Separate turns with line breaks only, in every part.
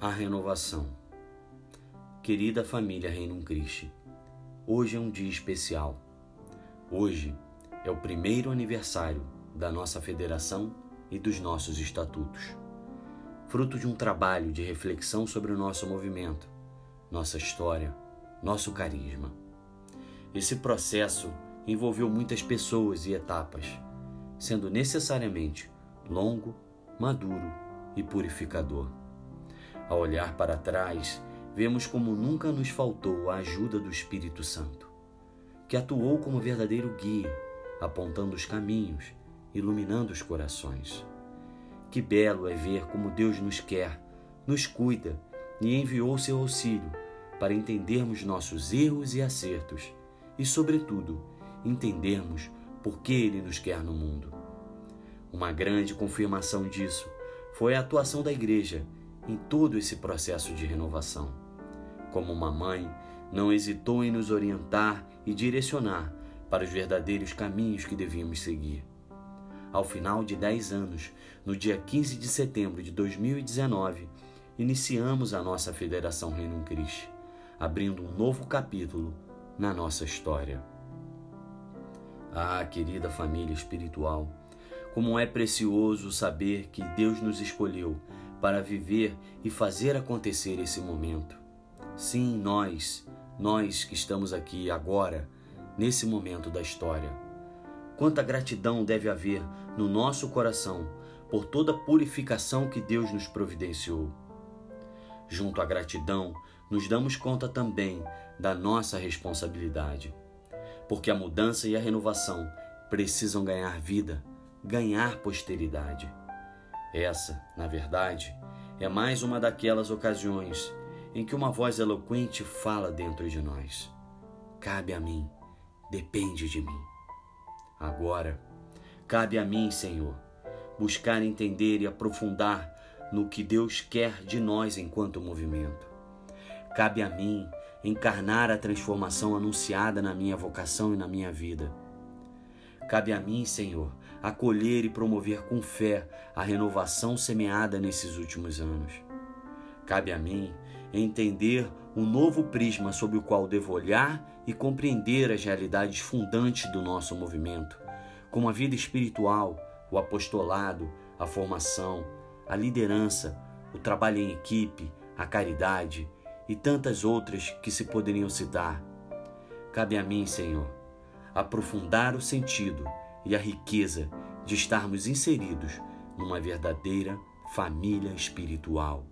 A renovação. Querida família Reino Cristo, hoje é um dia especial. Hoje é o primeiro aniversário da nossa federação e dos nossos estatutos. Fruto de um trabalho de reflexão sobre o nosso movimento, nossa história, nosso carisma. Esse processo envolveu muitas pessoas e etapas, sendo necessariamente longo, maduro e purificador. Ao olhar para trás, vemos como nunca nos faltou a ajuda do Espírito Santo, que atuou como verdadeiro guia, apontando os caminhos, iluminando os corações. Que belo é ver como Deus nos quer, nos cuida e enviou seu auxílio para entendermos nossos erros e acertos e, sobretudo, entendermos por que Ele nos quer no mundo. Uma grande confirmação disso foi a atuação da Igreja em todo esse processo de renovação. Como uma mãe, não hesitou em nos orientar e direcionar para os verdadeiros caminhos que devíamos seguir. Ao final de 10 anos, no dia 15 de setembro de 2019, iniciamos a nossa Federação Reino Cristo, abrindo um novo capítulo na nossa história. Ah, querida família espiritual, como é precioso saber que Deus nos escolheu para viver e fazer acontecer esse momento. Sim, nós, nós que estamos aqui agora, nesse momento da história. Quanta gratidão deve haver no nosso coração por toda a purificação que Deus nos providenciou. Junto à gratidão, nos damos conta também da nossa responsabilidade, porque a mudança e a renovação precisam ganhar vida, ganhar posteridade. Essa, na verdade, é mais uma daquelas ocasiões em que uma voz eloquente fala dentro de nós. Cabe a mim, depende de mim. Agora, cabe a mim, Senhor, buscar entender e aprofundar no que Deus quer de nós enquanto movimento. Cabe a mim encarnar a transformação anunciada na minha vocação e na minha vida. Cabe a mim, Senhor, acolher e promover com fé a renovação semeada nesses últimos anos. Cabe a mim entender um novo prisma sob o qual devo olhar e compreender as realidades fundantes do nosso movimento, como a vida espiritual, o apostolado, a formação, a liderança, o trabalho em equipe, a caridade e tantas outras que se poderiam citar. Cabe a mim, Senhor, aprofundar o sentido e a riqueza de estarmos inseridos numa verdadeira família espiritual.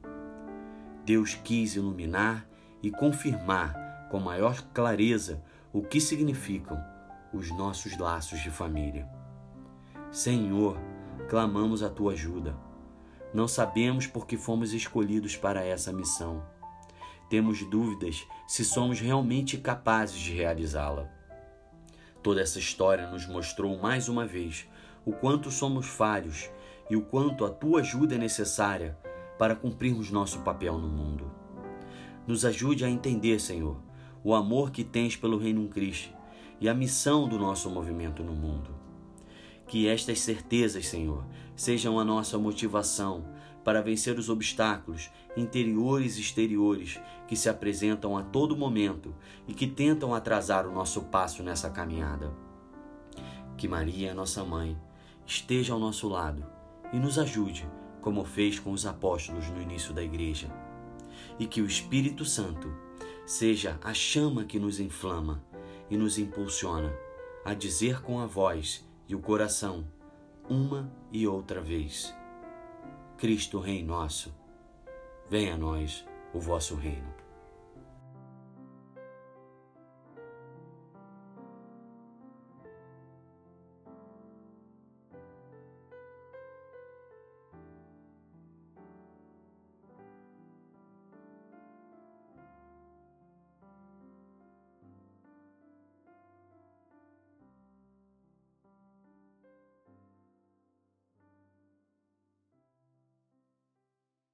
Deus quis iluminar e confirmar com maior clareza o que significam os nossos laços de família. Senhor, clamamos a tua ajuda. Não sabemos por que fomos escolhidos para essa missão. Temos dúvidas se somos realmente capazes de realizá-la. Toda essa história nos mostrou mais uma vez o quanto somos falhos e o quanto a tua ajuda é necessária para cumprirmos nosso papel no mundo. Nos ajude a entender, Senhor, o amor que tens pelo Reino Cristo e a missão do nosso movimento no mundo. Que estas certezas, Senhor, sejam a nossa motivação para vencer os obstáculos interiores e exteriores que se apresentam a todo momento e que tentam atrasar o nosso passo nessa caminhada. Que Maria, nossa mãe, esteja ao nosso lado e nos ajude, como fez com os apóstolos no início da igreja. E que o Espírito Santo seja a chama que nos inflama e nos impulsiona a dizer com a voz e o coração, uma e outra vez: Cristo, Rei nosso, venha a nós o vosso reino.